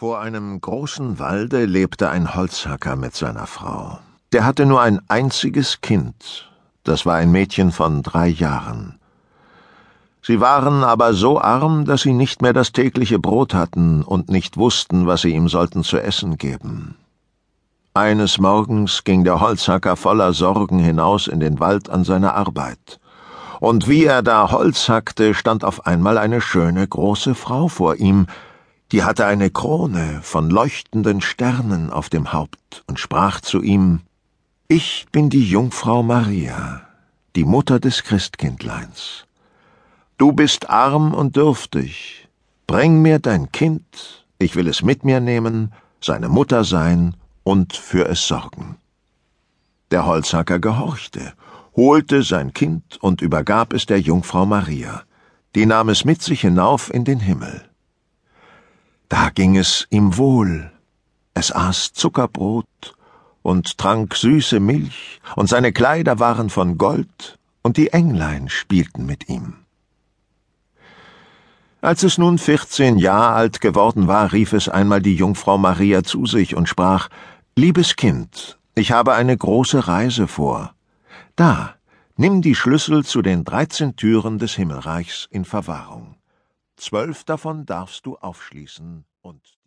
Vor einem großen Walde lebte ein Holzhacker mit seiner Frau. Der hatte nur ein einziges Kind, das war ein Mädchen von drei Jahren. Sie waren aber so arm, dass sie nicht mehr das tägliche Brot hatten und nicht wussten, was sie ihm sollten zu essen geben. Eines Morgens ging der Holzhacker voller Sorgen hinaus in den Wald an seine Arbeit. Und wie er da Holz hackte, stand auf einmal eine schöne große Frau vor ihm, die hatte eine Krone von leuchtenden Sternen auf dem Haupt und sprach zu ihm Ich bin die Jungfrau Maria, die Mutter des Christkindleins. Du bist arm und dürftig. Bring mir dein Kind, ich will es mit mir nehmen, seine Mutter sein und für es sorgen. Der Holzhacker gehorchte, holte sein Kind und übergab es der Jungfrau Maria. Die nahm es mit sich hinauf in den Himmel. Da ging es ihm wohl. Es aß Zuckerbrot und trank süße Milch, und seine Kleider waren von Gold, und die Englein spielten mit ihm. Als es nun vierzehn Jahre alt geworden war, rief es einmal die Jungfrau Maria zu sich und sprach Liebes Kind, ich habe eine große Reise vor. Da, nimm die Schlüssel zu den dreizehn Türen des Himmelreichs in Verwahrung. Zwölf davon darfst du aufschließen und